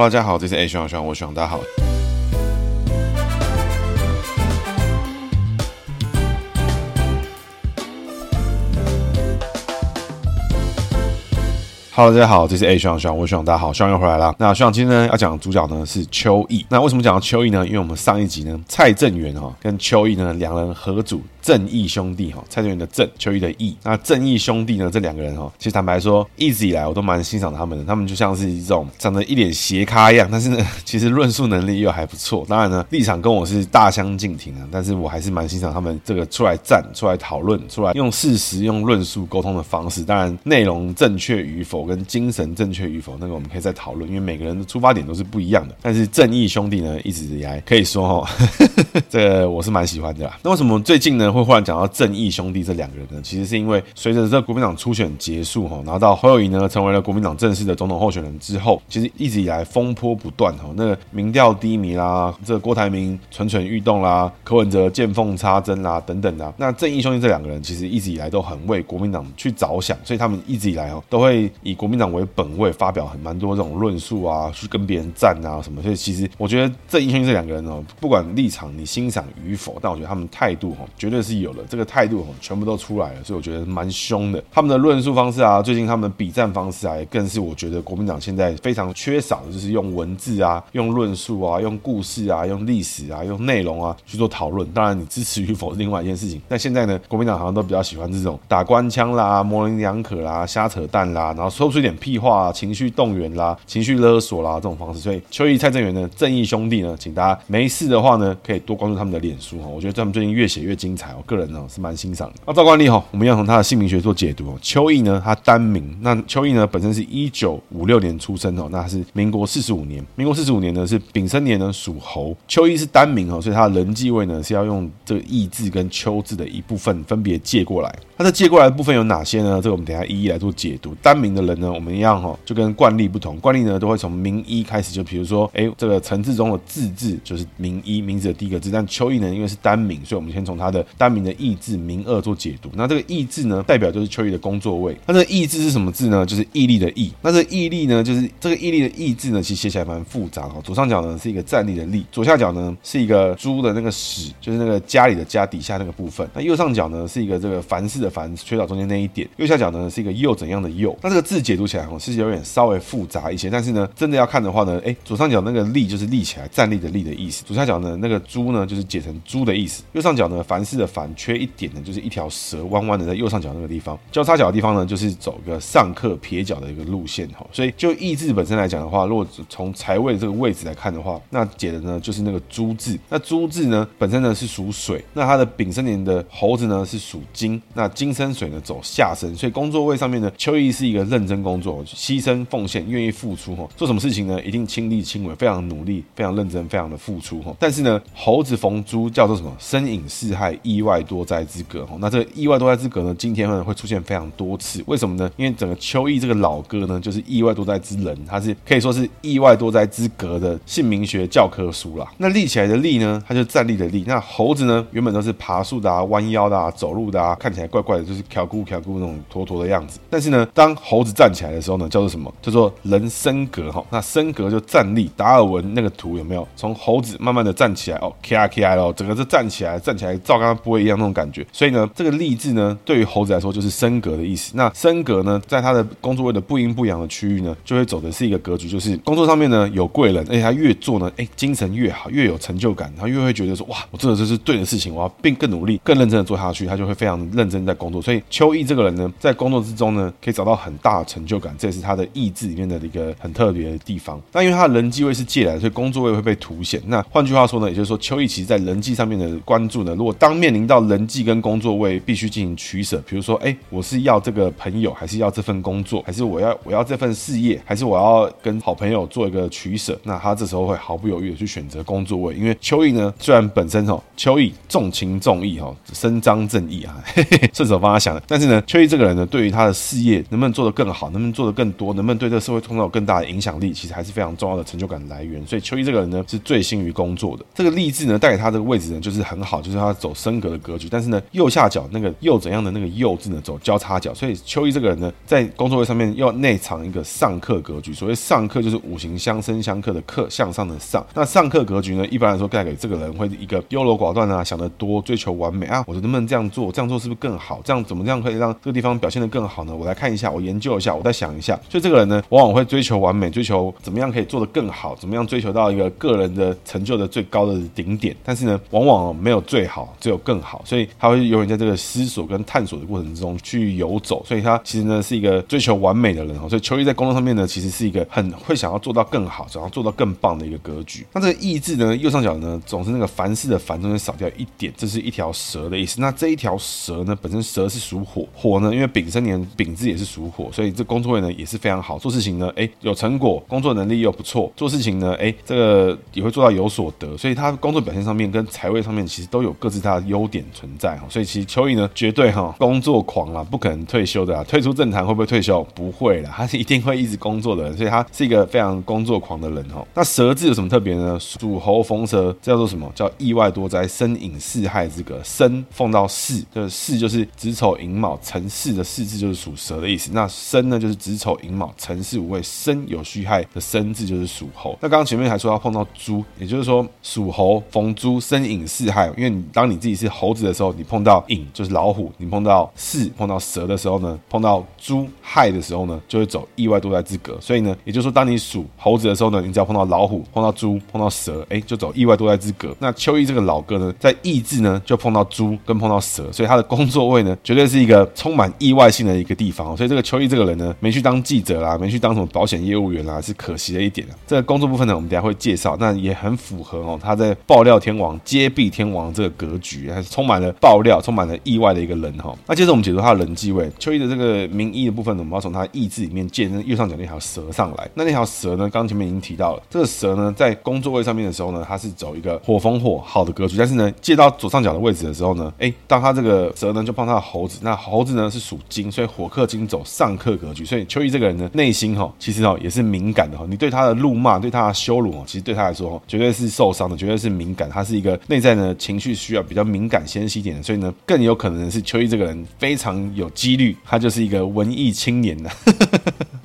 Hello，大家好，这是 A 徐徐，我徐大家好。Hello，大家好，这是 A 徐徐，我徐大家好，徐又回来了。那徐今天呢要讲的主角呢是邱毅。那为什么讲到邱毅呢？因为我们上一集呢，蔡正元哈跟邱毅呢两人合组。正义兄弟哈，蔡正元的正，邱毅的义。那正义兄弟呢？这两个人哈，其实坦白说，一直以来我都蛮欣赏他们的。他们就像是一种长得一脸斜咖一样，但是呢，其实论述能力又还不错。当然呢，立场跟我是大相径庭啊，但是我还是蛮欣赏他们这个出来站、出来讨论、出来用事实、用论述沟通的方式。当然，内容正确与否跟精神正确与否，那个我们可以再讨论，因为每个人的出发点都是不一样的。但是正义兄弟呢，一直以来可以说哈，这我是蛮喜欢的啦。那为什么最近呢会忽然讲到正？义兄弟这两个人呢，其实是因为随着这国民党初选结束哈，拿到侯友宜呢成为了国民党正式的总统候选人之后，其实一直以来风波不断哈，那个民调低迷啦，这郭台铭蠢蠢欲动啦，柯文哲见缝插针啦等等的。那正义兄弟这两个人其实一直以来都很为国民党去着想，所以他们一直以来哦都会以国民党为本位，发表很蛮多这种论述啊，去跟别人战啊什么。所以其实我觉得正义兄弟这两个人哦，不管立场你欣赏与否，但我觉得他们态度哈绝对是有的。这个态度全部都出来了，所以我觉得蛮凶的。他们的论述方式啊，最近他们的比战方式啊，更是我觉得国民党现在非常缺少的，就是用文字啊、用论述啊、用故事啊、用历史啊、用内容啊去做讨论。当然，你支持与否是另外一件事情。但现在呢，国民党好像都比较喜欢这种打官腔啦、模棱两可啦、瞎扯淡啦，然后说出一点屁话啊、情绪动员啦、情绪勒索啦这种方式。所以，邱毅、蔡正元呢，正义兄弟呢，请大家没事的话呢，可以多关注他们的脸书哈。我觉得他们最近越写越精彩，我个人呢是蛮欣赏的。那照惯例哈，我们要从他的姓名学做解读哦。邱毅呢，他单名。那邱毅呢，本身是一九五六年出生哦，那是民国四十五年。民国四十五年呢是丙申年呢属猴。邱毅是单名哦，所以他的人际位呢是要用这个义字跟邱字的一部分分别借过来。那这借过来的部分有哪些呢？这个我们等下一一来做解读。单名的人呢，我们一样哈，就跟惯例不同，惯例呢都会从名一开始，就比如说，哎，这个陈志忠的字字就是名一，名字的第一个字。但邱毅呢，因为是单名，所以我们先从他的单名的义字名二做解读。那这个义字呢，代表就是邱毅的工作位。那这个义字是什么字呢？就是毅力的毅。那这个毅力呢，就是这个毅力的毅字呢，其实写起来蛮复杂哦。左上角呢是一个站立的立，左下角呢是一个猪的那个屎，就是那个家里的家底下那个部分。那右上角呢是一个这个凡事的凡，缺少中间那一点。右下角呢是一个又怎样的又。那这个字解读起来哦，是有点稍微复杂一些。但是呢，真的要看的话呢，哎，左上角那个立就是立起来站立的立的意思。左下角呢那个猪呢就是解成猪的意思。右上角呢凡事的凡缺一点呢，就是一条蛇弯弯的在右上角那个地方，交叉角的地方呢，就是走个上克撇角的一个路线哈。所以就意字本身来讲的话，如果从财位这个位置来看的话，那解的呢就是那个猪字。那猪字呢本身呢是属水，那它的丙申年的猴子呢是属金，那金生水呢走下身，所以工作位上面呢，邱毅是一个认真工作、牺牲奉献、愿意付出哈。做什么事情呢，一定亲力亲为，非常努力、非常认真、非常的付出哈。但是呢，猴子逢猪叫做什么？身隐四害，意外多灾之格哈。那这个意外多灾之格呢，今天呢会出现非常多次，为什么呢？因为整个邱毅这个老哥呢，就是意外多灾之人，他是可以说是意外多灾之格的姓名学教科书啦。那立起来的立呢，它就站立的立。那猴子呢，原本都是爬树的啊、弯腰的啊、走路的啊，看起来怪怪的，就是挑咕挑咕那种坨坨的样子。但是呢，当猴子站起来的时候呢，叫做什么？叫做人升格哈。那升格就站立。达尔文那个图有没有？从猴子慢慢的站起来哦，K I K I 喽，整个是站起来，站起来照刚刚不会一样那种感觉。所以呢，这个立字呢，对于猴子来说就是升格的意思。那升格呢，在他的工作位的不阴不阳的区域呢，就会走的是一个格局，就是工作上面呢有贵人，而且他越做呢，哎，精神越好，越有成就感，他越会觉得说，哇，我做的这是对的事情，我要并更努力、更认真的做下去，他就会非常认真在工作。所以邱毅这个人呢，在工作之中呢，可以找到很大的成就感，这也是他的意志里面的一个很特别的地方。那因为他的人际位是借来的，所以工作位会被凸显。那换句话说呢，也就是说，邱毅其实在人际上面的关注呢，如果当面临到人际跟工作位必须进行取舍，比如说，哎，我是要这个朋友，还是要这份工作，还是我要我要这份事业，还是我要跟好朋友做一个取舍？那他这时候会毫不犹豫的去选择工作位，因为邱毅呢，虽然本身哦，邱毅重情重义哈，伸张正义啊，嘿嘿，顺手帮他想的，但是呢，邱毅这个人呢，对于他的事业能不能做得更好，能不能做得更多，能不能对这个社会创造更大的影响力，其实还是非常重要的成就感来源。所以邱毅这个人呢，是醉心于工作的。这个励志呢，带给他这个位置呢，就是很好，就是他走升格的格局。但是呢，右下角那个右怎样的那个右字呢，走交叉角。所以邱毅这个人呢，在工作位上面要内藏一个上克格局。所谓上克，就是五行相生相克的克，向上的上。那上克格局呢，一般来说带给这个人会一个优柔寡断啊，想得多，追求完美啊。我说能不能这样做？这样做是不是更好？好这样怎么样可以让这个地方表现得更好呢？我来看一下，我研究一下，我再想一下。所以这个人呢，往往会追求完美，追求怎么样可以做得更好，怎么样追求到一个个人的成就的最高的顶点。但是呢，往往没有最好，只有更好。所以他会永远在这个思索跟探索的过程之中去游走。所以他其实呢是一个追求完美的人哦。所以邱毅在工作上面呢，其实是一个很会想要做到更好，想要做到更棒的一个格局。那这个意志呢，右上角呢总是那个凡事的凡中间少掉一点，这是一条蛇的意思。那这一条蛇呢，本身蛇是属火，火呢因为丙申年丙字也是属火，所以这工作位呢也是非常好，做事情呢哎有成果，工作能力又不错，做事情呢哎这个也会做到有所得，所以他工作表现上面跟财位上面其实都有各自他的优点存在哈。所以其实蚯蚓呢绝对哈工作狂啊，不可能退休的啊，退出政坛会不会退休？不会啦，他是一定会一直工作的人，所以他是一个非常工作狂的人哈。那蛇字有什么特别呢？属猴逢蛇，叫做什么？叫意外多灾，生隐四害之格。生逢到巳，这个巳就是子丑寅卯辰巳的巳字，就是属蛇的意思。那申呢，就是子丑寅卯辰巳午未申酉戌亥的申字，就是属猴。那刚刚前面还说要碰到猪，也就是说属猴逢猪，申寅巳亥。因为你当你自己是猴子的时候，你碰到寅就是老虎；你碰到巳碰到蛇的时候呢，碰到猪亥的时候呢，就会走意外多灾之格。所以呢，也就是说，当你属猴子的时候呢，你只要碰到老虎、碰到猪、碰到蛇，哎，就走意外多灾之格。那秋意这个老哥呢，在意志呢就碰到猪跟碰到蛇，所以他的工作位呢，绝对是一个充满意外性的一个地方。所以这个邱毅这个人呢，没去当记者啦，没去当什么保险业务员啦，是可惜的一点啊。这个工作部分呢，我们等下会介绍，那也很符合哦，他在爆料天王、揭弊天王这个格局，还是充满了爆料、充满了意外的一个人哈。那接着我们解读他的人际位，邱毅的这个名医的部分呢，我们要从他意志里面借那右上角那条蛇上来。那那条蛇呢，刚前面已经提到了，这个蛇呢，在工作位上面的时候呢，它是走一个火风火好的格局，但是呢，借到左上角的位置的时候呢，哎，当他这个蛇呢就碰那猴子，那猴子呢是属金，所以火克金走上克格局，所以秋意这个人呢，内心哈，其实哦也是敏感的哈，你对他的怒骂、对他的羞辱哦，其实对他来说绝对是受伤的，绝对是敏感，他是一个内在呢情绪需要比较敏感纤细一点的，所以呢，更有可能是秋意这个人非常有几率，他就是一个文艺青年的。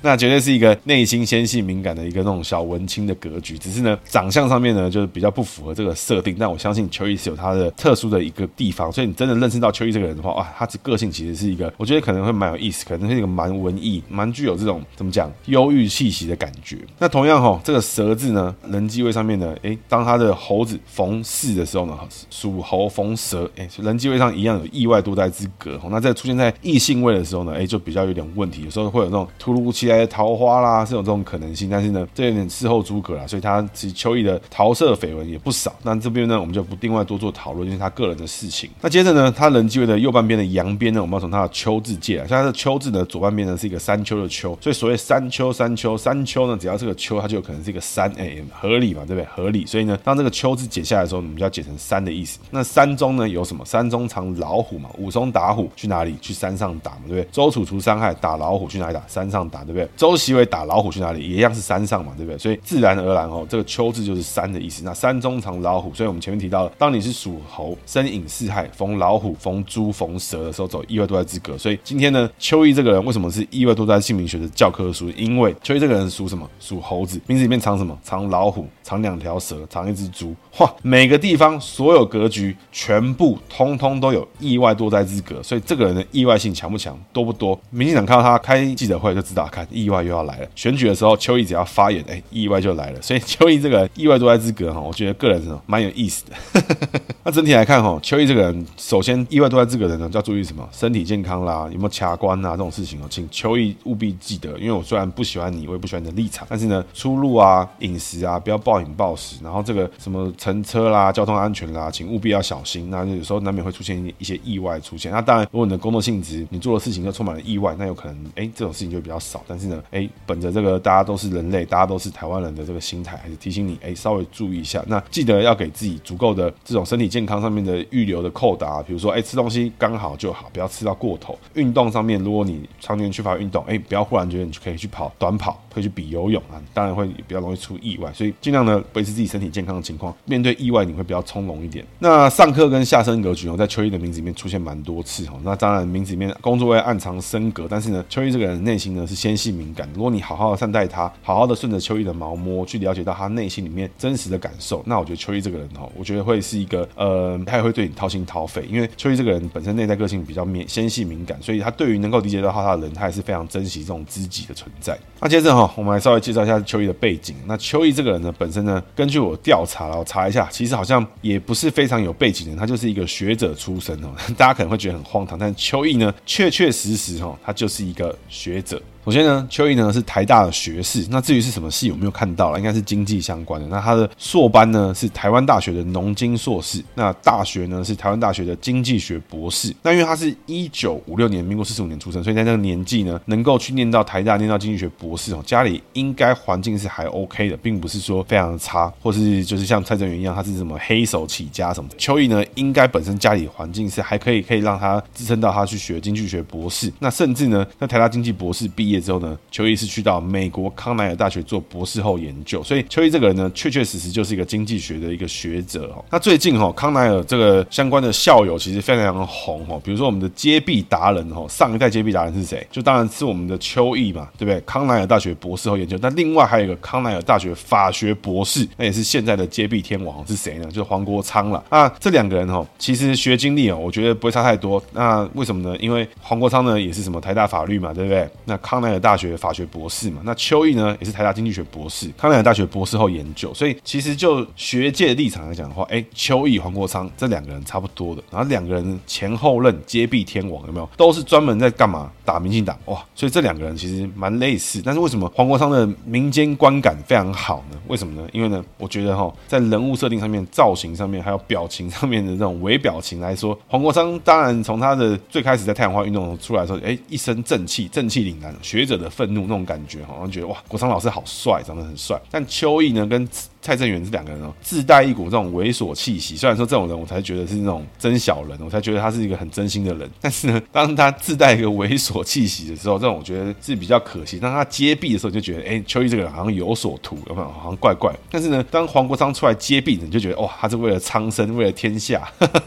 那绝对是一个内心纤细敏感的一个那种小文青的格局，只是呢，长相上面呢，就是比较不符合这个设定。但我相信邱毅是有他的特殊的一个地方，所以你真的认识到邱毅这个人的话，哇，他这个性其实是一个，我觉得可能会蛮有意思，可能是一个蛮文艺、蛮具有这种怎么讲忧郁气息的感觉。那同样哈，这个蛇字呢，人机位上面呢，诶，当他的猴子逢巳的时候呢，属猴逢蛇，诶，人机位上一样有意外多灾之格。那在出现在异性位的时候呢，诶，就比较有点问题，有时候会有那种突如其来。桃花啦，是有这种可能性，但是呢，这有点事后诸葛啦，所以他其实秋意的桃色绯闻也不少。那这边呢，我们就不另外多做讨论，因为他个人的事情。那接着呢，他人际位的右半边的阳边呢，我们要从他的秋字借来。像他的秋字呢，左半边呢是一个山丘的丘，所以所谓山丘山丘山丘呢，只要这个丘，它就有可能是一个山，哎、欸，合理嘛，对不对？合理。所以呢，当这个秋字解下来的时候，我们就要解成山的意思。那山中呢有什么？山中藏老虎嘛，武松打虎去哪里？去山上打嘛，对不对？周处除山害打老虎去哪里打？山上打，对不对？对不对周习伟打。老虎去哪里？也一样是山上嘛，对不对？所以自然而然哦，这个秋字就是山的意思。那山中藏老虎，所以我们前面提到了，当你是属猴，身隐四害，逢老虎、逢猪、逢蛇的时候，走意外多灾之格。所以今天呢，秋意这个人为什么是意外多灾姓名学的教科书？因为秋意这个人属什么？属猴子，名字里面藏什么？藏老虎，藏两条蛇，藏一只猪。哇，每个地方所有格局全部通通都有意外多灾之格。所以这个人的意外性强不强？多不多？民进党看到他开记者会就知道，看意外又要来了。选举的时候，邱毅只要发言，哎，意外就来了。所以邱毅这个意外多灾之格哈，我觉得个人是蛮有意思的。那整体来看哈，邱毅这个人，首先意外多灾之隔的人呢，要注意什么？身体健康啦，有没有卡关啊这种事情哦，请邱毅务必记得。因为我虽然不喜欢你，我也不喜欢你的立场，但是呢，出入啊、饮食啊，不要暴饮暴食。然后这个什么乘车啦、交通安全啦，请务必要小心。那有时候难免会出现一些意外出现。那当然，如果你的工作性质，你做的事情就充满了意外，那有可能哎，这种事情就比较少。但但是呢，哎，本着这个大家都是人类，大家都是台湾人的这个心态，还是提醒你哎，稍微注意一下。那记得要给自己足够的这种身体健康上面的预留的扣打，比如说哎，吃东西刚好就好，不要吃到过头。运动上面，如果你常年缺乏运动，哎，不要忽然觉得你就可以去跑短跑，可以去比游泳啊，当然会比较容易出意外。所以尽量呢维持自己身体健康的情况，面对意外你会比较从容一点。那上课跟下身格局哦，在邱毅的名字里面出现蛮多次哦。那当然名字里面工作会暗藏身格，但是呢，邱毅这个人内心呢是先细敏感。如果你好好的善待他，好好的顺着邱毅的毛摸，去了解到他内心里面真实的感受，那我觉得邱毅这个人哦，我觉得会是一个呃，他也会对你掏心掏肺，因为邱毅这个人本身内在个性比较敏纤细敏感，所以他对于能够理解到他的人，他也是非常珍惜这种知己的存在。那接着哈，我们来稍微介绍一下邱毅的背景。那邱毅这个人呢，本身呢，根据我调查了，我查一下，其实好像也不是非常有背景的，他就是一个学者出身哦。大家可能会觉得很荒唐，但邱毅呢，确确实实哈，他就是一个学者。首先呢，邱毅呢是台大的学士。那至于是什么系，我没有看到了，应该是经济相关的。那他的硕班呢是台湾大学的农经硕士。那大学呢是台湾大学的经济学博士。那因为他是一九五六年，民国四十五年出生，所以在那个年纪呢，能够去念到台大，念到经济学博士哦，家里应该环境是还 OK 的，并不是说非常的差，或是就是像蔡正元一样，他是什么黑手起家什么。邱毅呢，应该本身家里环境是还可以，可以让他支撑到他去学经济学博士。那甚至呢，在台大经济博士毕业。之后呢，邱毅是去到美国康奈尔大学做博士后研究，所以邱毅这个人呢，确确实实就是一个经济学的一个学者哦。那最近哈，康奈尔这个相关的校友其实非常非常红哦，比如说我们的接臂达人哦，上一代接臂达人是谁？就当然是我们的邱毅嘛，对不对？康奈尔大学博士后研究，那另外还有一个康奈尔大学法学博士，那也是现在的接臂天王是谁呢？就是黄国昌了。那这两个人哦，其实学经历哦，我觉得不会差太多。那为什么呢？因为黄国昌呢也是什么台大法律嘛，对不对？那康康奈尔大学法学博士嘛，那邱毅呢也是台大经济学博士，康奈尔大学博士后研究，所以其实就学界立场来讲的话，哎，邱毅、黄国昌这两个人差不多的，然后两个人前后任接臂天王有没有？都是专门在干嘛？打民进党哇！所以这两个人其实蛮类似，但是为什么黄国昌的民间观感非常好呢？为什么呢？因为呢，我觉得哈，在人物设定上面、造型上面，还有表情上面的这种微表情来说，黄国昌当然从他的最开始在太阳花运动出来的时候，哎，一身正气，正气凛然，学者的愤怒那种感觉，好像觉得哇，国昌老师好帅，长得很帅。但秋意呢，跟蔡正元这两个人哦，自带一股这种猥琐气息。虽然说这种人，我才觉得是那种真小人，我才觉得他是一个很真心的人。但是呢，当他自带一个猥琐气息的时候，这种我觉得是比较可惜。当他接臂的时候，就觉得哎，邱毅这个人好像有所图，有没有？好像怪怪。但是呢，当黄国昌出来接臂，你就觉得哇，他是为了苍生，为了天下。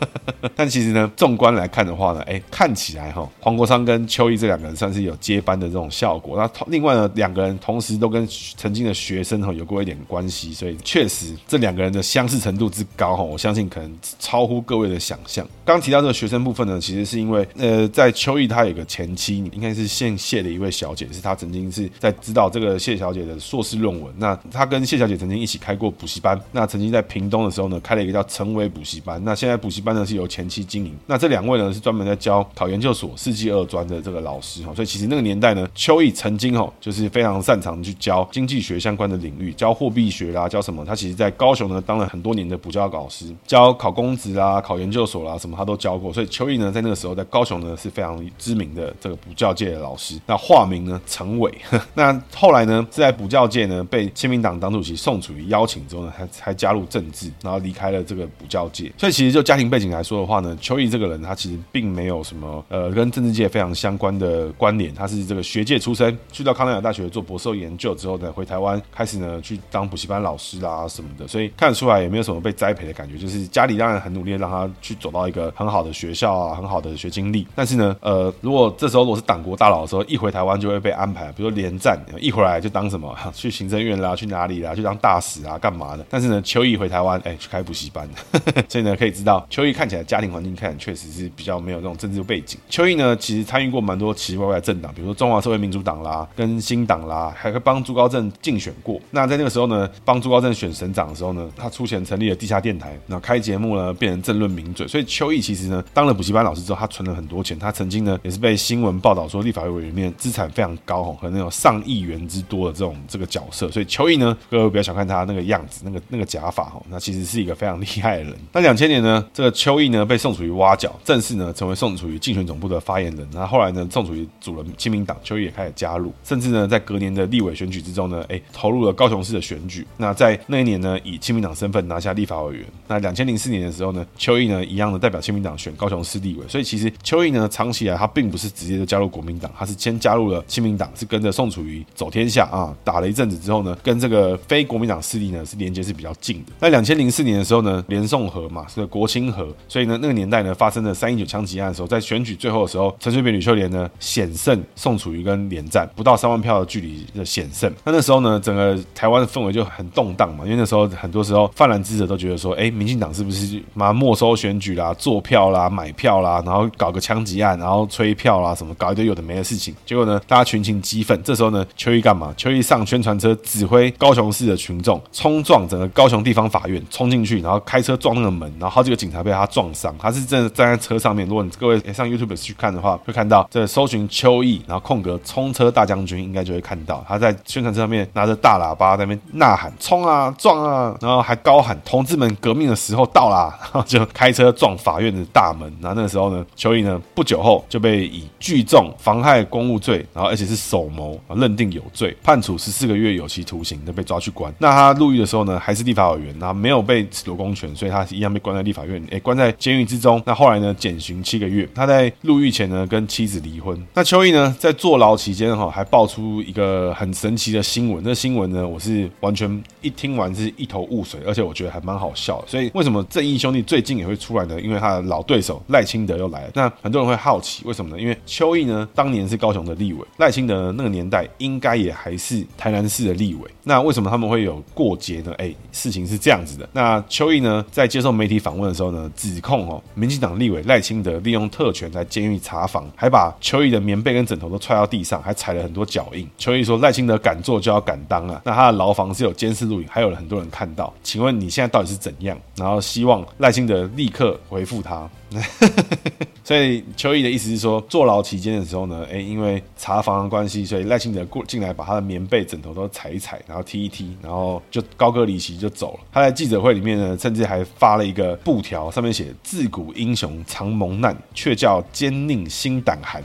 但其实呢，纵观来看的话呢，哎，看起来哈，黄国昌跟邱毅这两个人算是有接班的这种效果。那另外呢，两个人同时都跟曾经的学生哈有过一点关系，所以确实这两个人的相似程度之高哈，我相信可能超乎各位的想象。刚提到这个学生部分呢，其实是因为呃，在邱毅他有个前妻，应该是姓谢的一位小姐，是他曾经是在指导这个谢小姐的硕士论文。那他跟谢小姐曾经一起开过补习班，那曾经在屏东的时候呢，开了一个叫成为补习班。那现在补习班呢是由前妻经营。那这两位呢是专门在教考研究所世纪二专的这个老师哈，所以其实那个年代呢，邱毅曾经哈就是非常擅长去教经济学相关的领域，教货币学啦，教什么？他其实在高雄呢当了很多年的补教老师，教考公职啦、考研究所啦什么他都教过。所以邱毅呢在那个时候在高雄呢是非常知名的这个补教界的老师。那化名呢陈伟。那后来呢是在补教界呢被亲民党党主席宋楚瑜邀请之后呢，还还加入政治，然后离开了这个补教界。所以其实就家庭背景来说的话呢，邱毅这个人他其实并没有什么呃跟政治界非常相关的关联。他是这个学界出身，去到康奈尔大学做博士后研究之后呢，回台湾开始呢去当补习班老师啦。啊什么的，所以看得出来也没有什么被栽培的感觉。就是家里当然很努力让他去走到一个很好的学校啊，很好的学经历。但是呢，呃，如果这时候如果是党国大佬的时候，一回台湾就会被安排，比如说连战，一回来就当什么 去行政院啦，去哪里啦，去当大使啊，干嘛的？但是呢，邱毅回台湾，哎，去开补习班，所以呢，可以知道邱毅看起来家庭环境看确实是比较没有那种政治背景。邱毅呢，其实参与过蛮多奇奇怪怪的政党，比如说中华社会民主党啦，跟新党啦，还会帮朱高正竞选过。那在那个时候呢，帮朱高正选省长的时候呢，他出钱成立了地下电台，然后开节目呢，变成政论名嘴。所以邱毅其实呢，当了补习班老师之后，他存了很多钱。他曾经呢，也是被新闻报道说立法委员里面资产非常高哦，可能有上亿元之多的这种这个角色。所以邱毅呢，各位不要小看他那个样子，那个那个假发哈，那其实是一个非常 厉害的人。那两千年呢，这个邱毅呢被宋楚瑜挖角，正式呢成为宋楚瑜竞选总部的发言人。那后来呢，宋楚瑜组了亲民党，邱毅也开始加入，甚至呢在隔年的立委选举之中呢，哎，投入了高雄市的选举。那在那一年呢，以亲民党身份拿下立法委员。那两千零四年的时候呢，邱毅呢一样的代表亲民党选高雄市立委。所以其实邱毅呢，长期以来他并不是直接就加入国民党，他是先加入了亲民党，是跟着宋楚瑜走天下啊，打了一阵子之后呢，跟这个非国民党势力呢是连接是比较近的。那两千零四年的时候呢，连宋合嘛是国亲合，所以呢那个年代呢发生了三一九枪击案的时候，在选举最后的时候，陈水扁、吕秀莲呢险胜宋楚瑜跟连战，不到三万票的距离的险胜。那那时候呢，整个台湾的氛围就很动荡嘛，因为那时候很多时候泛蓝支持者都觉得说，哎，民进党是不是妈没收选举啦、做票啦、买票啦，然后搞个枪击案，然后催票啦什么，搞一堆有的没的事情。结果呢，大家群情激愤，这时候呢，邱毅干嘛？邱毅上宣传车指挥高雄市的群众冲撞整个高雄地方法院，冲进去，然后开车撞那个门，然后好几个警察被他撞伤。他是真的站在车上面。如果你各位上 YouTube 去看的话，会看到这搜寻邱毅，然后空格冲车大将军，应该就会看到他在宣传车上面拿着大喇叭在那边呐喊：冲啊，啊撞啊！然后还高喊：同志们，革命的时候到啦！然 后就开车撞法院的大门。然后那个时候呢，邱毅呢不久后就被以聚众妨害公务罪，然后而且是首谋，认定有罪，判处十四个月有期徒刑，就被抓去关。那他入狱的时候呢，还是立法委员，然后没有被褫夺公权，所以他一样被关在立法院，诶，关在监狱之中。那后来呢，减刑七个月。他在入狱前呢，跟妻子离婚。那邱毅呢，在坐牢期间哈，还爆出一个很神奇的新闻。那新闻呢，我是完全一听听完是一头雾水，而且我觉得还蛮好笑。所以为什么正义兄弟最近也会出来呢？因为他的老对手赖清德又来了。那很多人会好奇，为什么呢？因为邱毅呢，当年是高雄的立委，赖清德那个年代应该也还是台南市的立委。那为什么他们会有过节呢？哎，事情是这样子的。那邱毅呢，在接受媒体访问的时候呢，指控哦，民进党立委赖清德利用特权在监狱查房，还把邱毅的棉被跟枕头都踹到地上，还踩了很多脚印。邱毅说，赖清德敢做就要敢当啊。那他的牢房是有监视录影，还有很多人看到。请问你现在到底是怎样？然后希望赖清德立刻回复他。所以邱毅的意思是说，坐牢期间的时候呢，哎，因为查房的关系，所以赖清德过进来把他的棉被、枕头都踩一踩，然后踢一踢，然后就高歌离席就走了。他在记者会里面呢，甚至还发了一个布条，上面写“自古英雄常蒙难，却叫奸佞心胆寒。”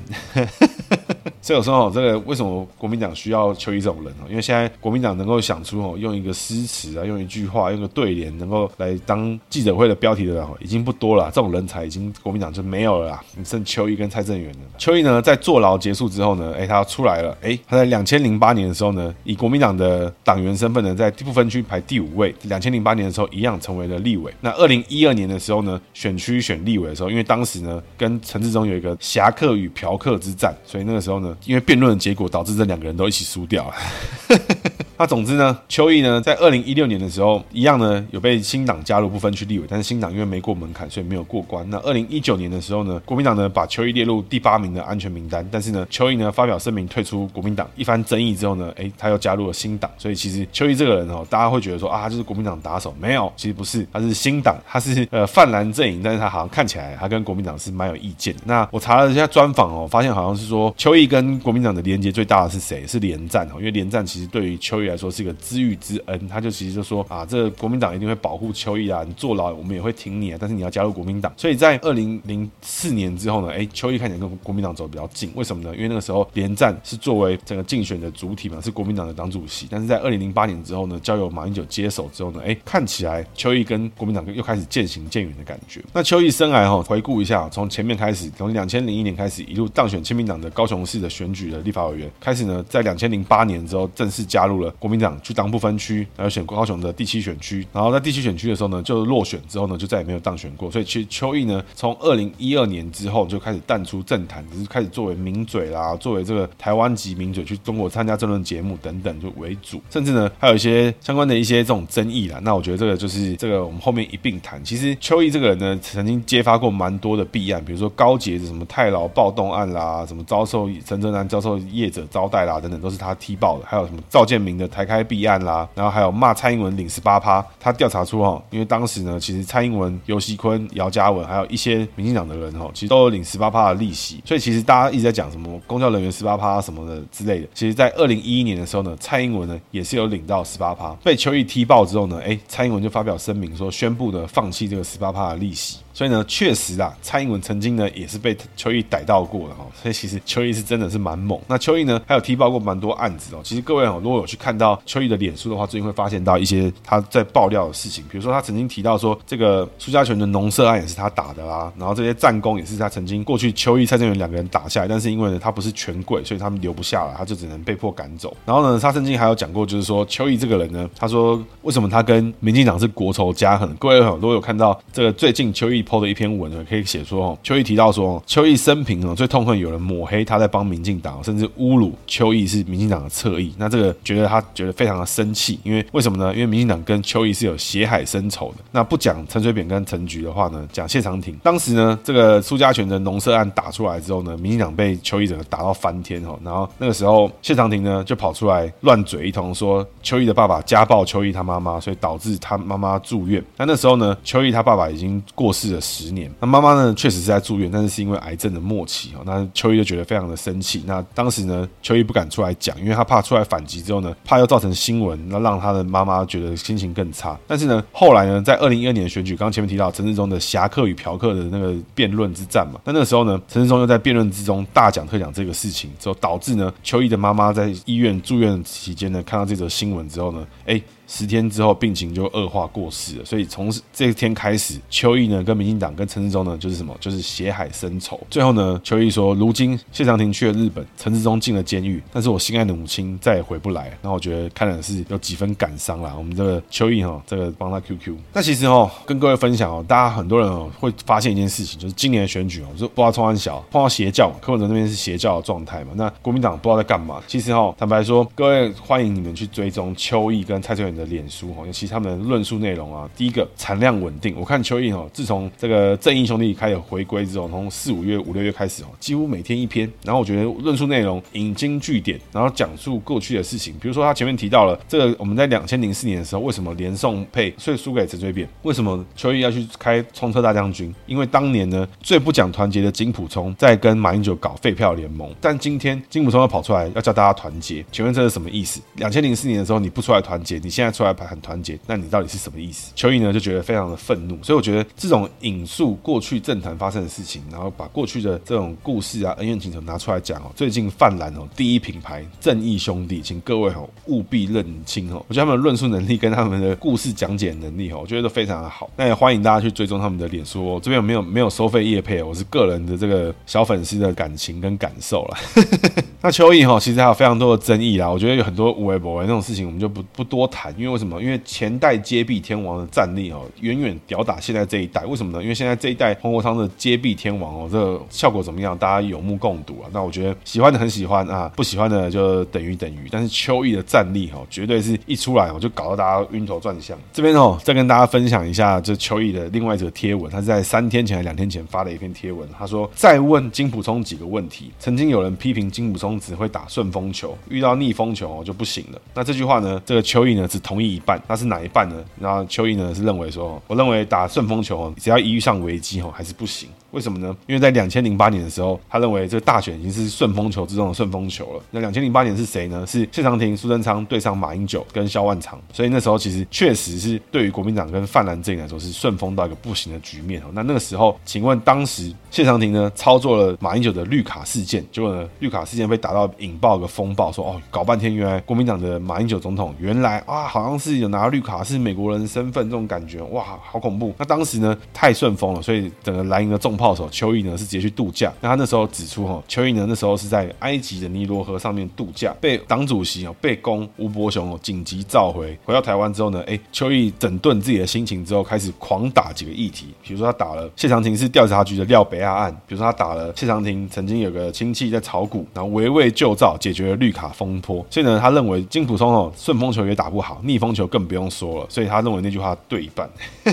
所以有时候这个为什么国民党需要邱毅这种人哦？因为现在国民党能够想出哦，用一个诗词啊，用一句话，用个对联，能够来当记者会的标题的人已经不多了。这种人才已经国民党就没有了啦，剩邱毅跟蔡正元了。邱毅呢，在坐牢结束之后呢，哎，他出来了，哎，他在两千零八年的时候呢，以国民党的党员身份呢，在不分区排第五位。两千零八年的时候，一样成为了立委。那二零一二年的时候呢，选区选立委的时候，因为当时呢，跟陈志忠有一个侠客与嫖客之战，所以那个时候呢。因为辩论的结果导致这两个人都一起输掉了。那总之呢，邱毅呢，在二零一六年的时候，一样呢有被新党加入不分区立委，但是新党因为没过门槛，所以没有过关。那二零一九年的时候呢，国民党呢把邱毅列入第八名的安全名单，但是呢，邱毅呢发表声明退出国民党。一番争议之后呢，哎，他又加入了新党。所以其实邱毅这个人哦，大家会觉得说啊，他就是国民党打手，没有，其实不是，他是新党，他是呃泛蓝阵营，但是他好像看起来他跟国民党是蛮有意见。那我查了一下专访哦，发现好像是说邱毅跟国民党的连接最大的是谁？是连战哦，因为连战其实对于邱毅来说是一个知遇之恩，他就其实就说啊，这国民党一定会保护邱毅啊，你坐牢我们也会挺你啊，但是你要加入国民党。所以在二零零四年之后呢，哎，邱毅看起来跟国民党走得比较近，为什么呢？因为那个时候连战是作为整个竞选的主体嘛，是国民党的党主席，但是在二零零八年之后呢，交由马英九接手之后呢，哎，看起来邱毅跟国民党又开始渐行渐远的感觉。那邱毅生涯哈，回顾一下，从前面开始，从两千零一年开始一路当选亲民党的高雄市的选举的立法委员，开始呢，在两千零八年之后正式加入了国民党去当不分区，然后选高雄的第七选区，然后在第七选区的时候呢，就落选之后呢，就再也没有当选过。所以其实邱毅呢，从二零一二年之后就开始淡出政坛，只是开始作为名嘴啦，作为这个台湾籍名嘴去中国参加政论节目等等就为主，甚至呢还有一些相关的一些这种争议啦。那我觉得这个就是这个我们后面一并谈。其实邱毅这个人呢，曾经揭发过蛮多的弊案，比如说高捷的什么太劳暴动案啦，什么遭受陈泽南遭受业者招待啦等等，都是他踢爆的。还有什么赵建明的台开弊案啦，然后还有骂蔡英文领十八趴，他调查出哈，因为当时呢，其实蔡英文、尤锡坤、姚嘉文还有一些民进党的人哈，其实都有领十八趴的利息，所以其实大家一直在讲什么公教人员十八趴什么的之类的。其实，在二零一一年的时候呢，蔡英文呢也是有领到十八趴，被邱毅踢爆之后呢，哎，蔡英文就发表声明说，宣布的放弃这个十八趴的利息。所以呢，确实啊，蔡英文曾经呢也是被邱毅逮到过的哈。所以其实邱毅是真的是蛮猛。那邱毅呢还有踢爆过蛮多案子哦。其实各位哦，如果有去看到邱毅的脸书的话，最近会发现到一些他在爆料的事情。比如说他曾经提到说，这个苏家全的农舍案也是他打的啦。然后这些战功也是他曾经过去邱毅、蔡正元两个人打下来，但是因为呢他不是权贵，所以他们留不下来，他就只能被迫赶走。然后呢，他曾经还有讲过，就是说邱毅这个人呢，他说为什么他跟民进党是国仇家恨？各位如果有看到这个最近邱毅 PO 的一篇文呢？可以写说哦，邱毅提到说，邱毅生平哦最痛恨有人抹黑他在帮民进党，甚至侮辱邱毅是民进党的侧翼。那这个觉得他觉得非常的生气，因为为什么呢？因为民进党跟邱毅是有血海深仇的。那不讲陈水扁跟陈菊的话呢，讲谢长廷。当时呢，这个苏家全的农舍案打出来之后呢，民进党被邱毅整个打到翻天哦。然后那个时候谢长廷呢就跑出来乱嘴一通，说邱毅的爸爸家暴邱毅他妈妈，所以导致他妈妈住院。那那时候呢，邱毅他爸爸已经过世了十年。那妈妈呢，确实是在住院，但是是因为癌症的末期哦。那邱毅就觉得非常的生气。那当时呢，邱毅不敢出来讲，因为他怕出来反击之后呢，怕又造成新闻，那让他的妈妈觉得心情更差。但是呢，后来呢，在二零一二年的选举，刚前面提到陈世忠的侠客与嫖客的那个辩论之战嘛，那那个时候呢，陈世忠又在辩论之中大讲特讲这个事情，之后导致呢，邱毅的妈妈在医院住院期间呢，看到这则新闻之后呢，哎。十天之后，病情就恶化过世了。所以从这一天开始，邱毅呢跟民进党跟陈志忠呢就是什么，就是血海深仇。最后呢，邱毅说，如今谢长廷去了日本，陈志忠进了监狱，但是我心爱的母亲再也回不来。那我觉得看的是有几分感伤啦。我们这个邱毅哈，这个帮他 QQ。那其实哦，跟各位分享哦，大家很多人哦会发现一件事情，就是今年的选举哦，就不知道冲三小碰到邪教，柯文哲那边是邪教的状态嘛。那国民党不知道在干嘛。其实哦，坦白说，各位欢迎你们去追踪邱毅跟蔡正的脸书哈，尤其他们论述内容啊，第一个产量稳定。我看邱毅哦，自从这个正义兄弟开始回归之后，从四五月、五六月开始哦，几乎每天一篇。然后我觉得论述内容引经据典，然后讲述过去的事情。比如说他前面提到了这个，我们在两千零四年的时候，为什么连宋配所以输给陈水扁？为什么邱毅要去开冲车大将军？因为当年呢，最不讲团结的金溥聪在跟马英九搞废票联盟，但今天金溥聪要跑出来要叫大家团结，请问这是什么意思？两千零四年的时候你不出来团结，你现在现在出来。很团结，那你到底是什么意思？邱毅呢就觉得非常的愤怒，所以我觉得这种引述过去政坛发生的事情，然后把过去的这种故事啊、恩怨情仇拿出来讲哦。最近泛滥哦，第一品牌正义兄弟，请各位哦务必认清哦。我觉得他们的论述能力跟他们的故事讲解能力哦，我觉得都非常的好。那也欢迎大家去追踪他们的脸书哦。这边没有没有收费业配，我是个人的这个小粉丝的感情跟感受啦。那邱毅哈，其实还有非常多的争议啦。我觉得有很多无微博那种事情，我们就不不多谈。因为为什么？因为前代接臂天王的战力哦，远远吊打现在这一代。为什么呢？因为现在这一代黄国昌的接臂天王哦，这效果怎么样？大家有目共睹啊。那我觉得喜欢的很喜欢啊，不喜欢的就等于等于。但是邱毅的战力哈，绝对是一出来哦，就搞得大家晕头转向。这边哦，再跟大家分享一下这邱毅的另外一则贴文，他是在三天前还两天前发了一篇贴文，他说再问金普聪几个问题。曾经有人批评金普聪。只会打顺风球，遇到逆风球哦就不行了。那这句话呢，这个邱毅呢只同意一半，那是哪一半呢？然后邱毅呢是认为说，我认为打顺风球哦，只要一遇上危机哦还是不行。为什么呢？因为在两千零八年的时候，他认为这个大选已经是顺风球之中的顺风球了。那两千零八年是谁呢？是谢长廷、苏贞昌对上马英九跟萧万长。所以那时候其实确实是对于国民党跟泛蓝阵营来说是顺风到一个不行的局面哦。那那个时候，请问当时谢长廷呢操作了马英九的绿卡事件，结果呢绿卡事件被打到引爆个风暴，说哦搞半天原来国民党的马英九总统原来啊好像是有拿绿卡，是美国人身份这种感觉，哇，好恐怖。那当时呢太顺风了，所以整个蓝营的重炮炮手邱毅呢是直接去度假。那他那时候指出哈，邱毅呢那时候是在埃及的尼罗河上面度假，被党主席哦被攻吴伯雄哦紧急召回，回到台湾之后呢，哎，邱毅整顿自己的心情之后，开始狂打几个议题，比如说他打了谢长廷是调查局的廖北亚案，比如说他打了谢长廷曾经有个亲戚在炒股，然后围魏救赵，解决了绿卡风波。所以呢，他认为金普松哦顺风球也打不好，逆风球更不用说了。所以他认为那句话对一半。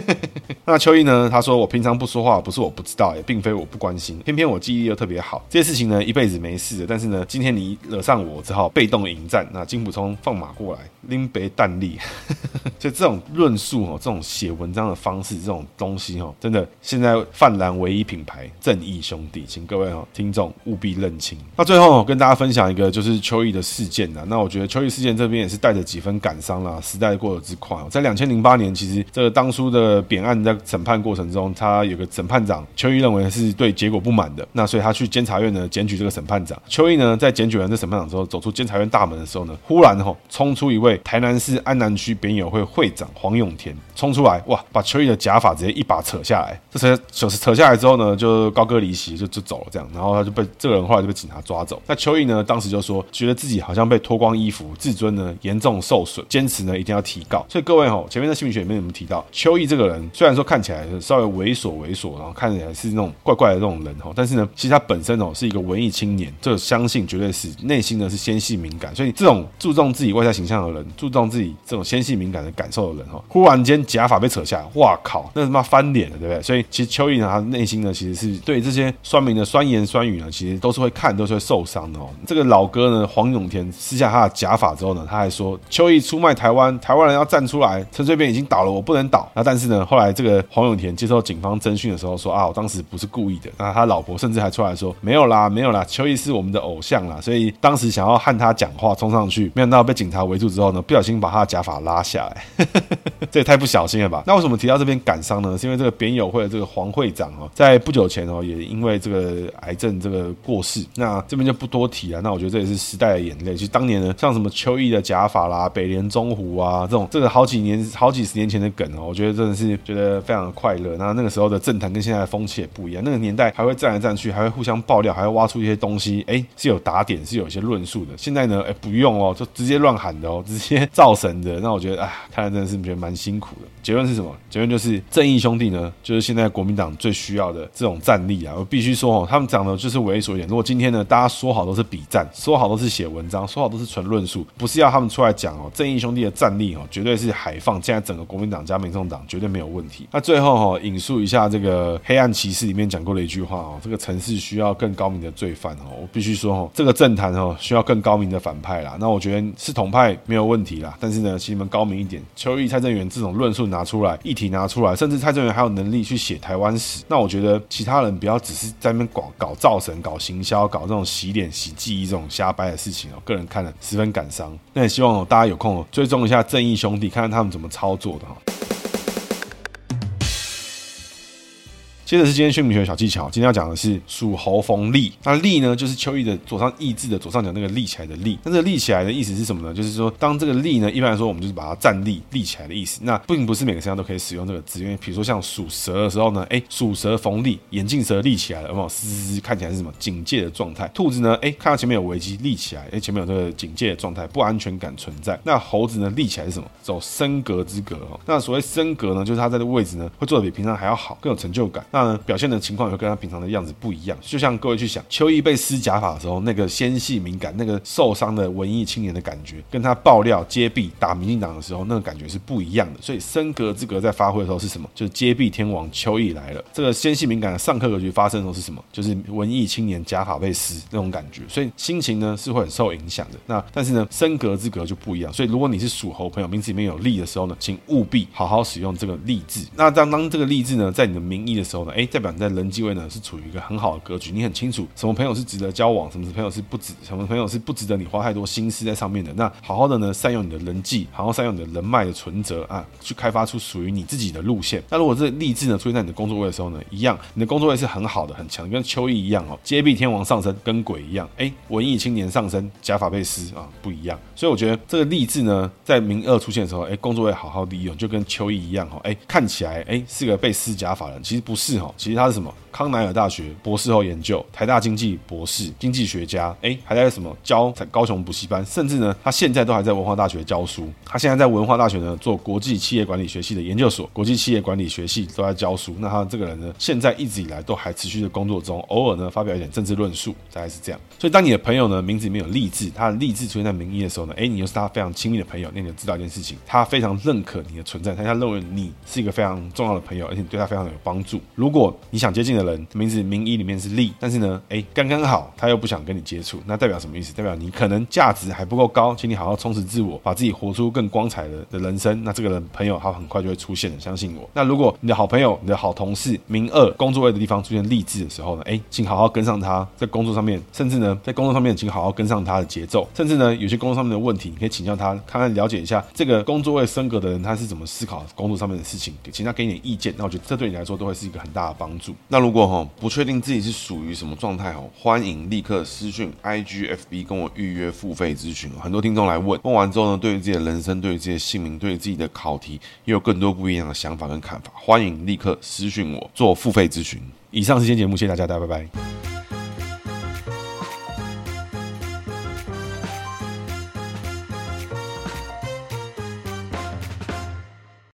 那邱毅呢，他说我平常不说话，不是我不知道，并非我不关心，偏偏我记忆力又特别好，这些事情呢一辈子没事的。但是呢，今天你惹上我，只好被动迎战。那金普聪放马过来，拎杯弹力。就这种论述哦，这种写文章的方式，这种东西哦，真的现在泛滥唯一品牌正义兄弟，请各位哦听众务必认清。那最后跟大家分享一个就是邱毅的事件呢。那我觉得邱毅事件这边也是带着几分感伤啦，时代过得之快。在两千零八年，其实这个当初的扁案在审判过程中，他有个审判长邱毅认为是对结果不满的，那所以他去监察院呢检举这个审判长。邱毅呢在检举完这审判长之后，走出监察院大门的时候呢，忽然哈冲出一位台南市安南区扁友会会长黄永田冲出来，哇，把邱毅的假发直接一把扯下来。这扯扯扯下来之后呢，就高歌离席，就就走了这样。然后他就被这个人后来就被警察抓走。那邱毅呢，当时就说觉得自己好像被脱光衣服，自尊呢严重受损，坚持呢一定要提告。所以各位哈，前面的姓名学里面有没有提到邱毅这个人？虽然说看起来是稍微猥琐猥琐，然后看起来是那种怪怪的这种人哈，但是呢，其实他本身哦是一个文艺青年，这相信绝对是内心呢是纤细敏感。所以这种注重自己外在形象的人，注重自己这种纤细敏感的感受的人哈，忽然间假发被扯下来，哇靠，那他妈翻脸了，对不对？所以其实邱毅呢，他内心呢其实是对这些酸民的酸言酸语呢，其实都是会看，都是会受伤的哦。这个老哥呢，黄永田撕下他的假发之后呢，他还说邱毅出卖台湾，台湾人要站出来，陈水扁已经倒了，我不能倒。那但是呢，后来这个黄永田接受警方侦讯的时候说啊，我当时不是故意的。那他老婆甚至还出来说没有啦，没有啦，邱毅是我们的偶像啦，所以当时想要和他讲话，冲上去，没想到被警察围住之后呢，不小心把他的假发拉下来，这也太不小心了吧？那为什么提到这边感伤呢？是因为这个扁友会的这个黄会长哦，在不久前哦，也因为这个癌症这个过世。那这边就不多提了。那我觉得这也是时代的眼泪。其实当年呢，像什么邱毅的假发啦、北联中湖啊这种，这个好几年、好几十年前的梗哦，我觉得真的是觉得非常的快乐。那那个时候的政坛跟现在的风气不一样。那个年代还会站来站去，还会互相爆料，还会挖出一些东西，哎，是有打点，是有一些论述的。现在呢，哎，不用哦，就直接乱喊的哦，直接造神的。那我觉得，哎，看来真的是觉得蛮辛苦的。结论是什么？结论就是正义兄弟呢，就是现在国民党最需要的这种战力啊！我必须说哦，他们讲的就是猥琐一点。如果今天呢，大家说好都是笔战，说好都是写文章，说好都是纯论述，不是要他们出来讲哦，正义兄弟的战力哦，绝对是海放。现在整个国民党加民众党绝对没有问题。那最后哈，引述一下这个《黑暗骑士》里面讲过的一句话哦，这个城市需要更高明的罪犯哦。我必须说哦，这个政坛哦需要更高明的反派啦。那我觉得是统派没有问题啦，但是呢，请你们高明一点。邱毅、蔡正元这种论述拿出来，议题拿出来，甚至蔡正元还有能力去写台湾史。那我觉得其他人不要只是在那边搞搞造神、搞行销、搞这种洗脸、洗记忆这种瞎掰的事情哦。个人看了十分感伤。那也希望大家有空追踪一下正义兄弟，看看他们怎么操作的哈。接着是今天姓名学小技巧，今天要讲的是属猴逢立。那立呢，就是秋意的左上意字的左上角那个立起来的立。那这个立起来的意思是什么呢？就是说，当这个立呢，一般来说我们就是把它站立立起来的意思。那并不是每个身上都可以使用这个字，因为比如说像属蛇的时候呢，哎，属蛇逢立，眼镜蛇立起来了，有没有？嘶嘶嘶，看起来是什么警戒的状态。兔子呢，哎，看到前面有危机，立起来，哎，前面有这个警戒的状态，不安全感存在。那猴子呢，立起来是什么？走升格之格哦。那所谓升格呢，就是它在这个位置呢，会做的比平常还要好，更有成就感。那表现的情况也会跟他平常的样子不一样。就像各位去想，邱毅被撕假发的时候，那个纤细敏感、那个受伤的文艺青年的感觉，跟他爆料揭弊打民进党的时候，那个感觉是不一样的。所以升格之格在发挥的时候是什么？就是揭弊天王邱毅来了。这个纤细敏感的上课格局发生的时候是什么？就是文艺青年假发被撕那种感觉。所以心情呢是会很受影响的。那但是呢，升格之格就不一样。所以如果你是属猴朋友，名字里面有立的时候呢，请务必好好使用这个立字。那当当这个立字呢，在你的名义的时候呢，呢，哎，代表你在人际位呢是处于一个很好的格局，你很清楚什么朋友是值得交往，什么朋友是不值，什么朋友是不值得你花太多心思在上面的。那好好的呢，善用你的人际，好好善用你的人脉的存折啊，去开发出属于你自己的路线。那如果这励志呢出现在你的工作位的时候呢，一样，你的工作位是很好的，很强，跟秋意一样哦，接臂天王上身，跟鬼一样，哎，文艺青年上身，假发贝斯啊，不一样。所以我觉得这个励志呢，在名二出现的时候，哎，工作位好好利用，就跟秋意一样哦，哎，看起来哎是个被施假发的人，其实不是哈，其实他是什么？康乃尔大学博士后研究，台大经济博士，经济学家，哎，还在什么教在高雄补习班，甚至呢，他现在都还在文化大学教书。他现在在文化大学呢做国际企业管理学系的研究所，国际企业管理学系都在教书。那他这个人呢，现在一直以来都还持续的工作中，偶尔呢发表一点政治论述，大概是这样。所以当你的朋友呢名字里面有励志，他的励志出现在名义的时候呢，哎，你又是他非常亲密的朋友，那你就知道一件事情，他非常认可你的存在，他他认为你是一个非常重要的朋友，而且对他非常有帮助。如如果你想接近的人名字名一里面是利，但是呢，哎，刚刚好，他又不想跟你接触，那代表什么意思？代表你可能价值还不够高，请你好好充实自我，把自己活出更光彩的的人生。那这个人朋友他很快就会出现的，相信我。那如果你的好朋友、你的好同事名二工作位的地方出现励志的时候呢，哎，请好好跟上他，在工作上面，甚至呢，在工作上面，请好好跟上他的节奏。甚至呢，有些工作上面的问题，你可以请教他，看看了解一下这个工作位升格的人他是怎么思考工作上面的事情，请他给你点意见。那我觉得这对你来说都会是一个很大帮助。那如果哈不确定自己是属于什么状态哦？欢迎立刻私讯 IGFB 跟我预约付费咨询。很多听众来问，问完之后呢，对于自己的人生、对于自己的姓名、对于自己的考题，也有更多不一样的想法跟看法。欢迎立刻私讯我做付费咨询。以上是今天节目，谢谢大家，大家拜拜。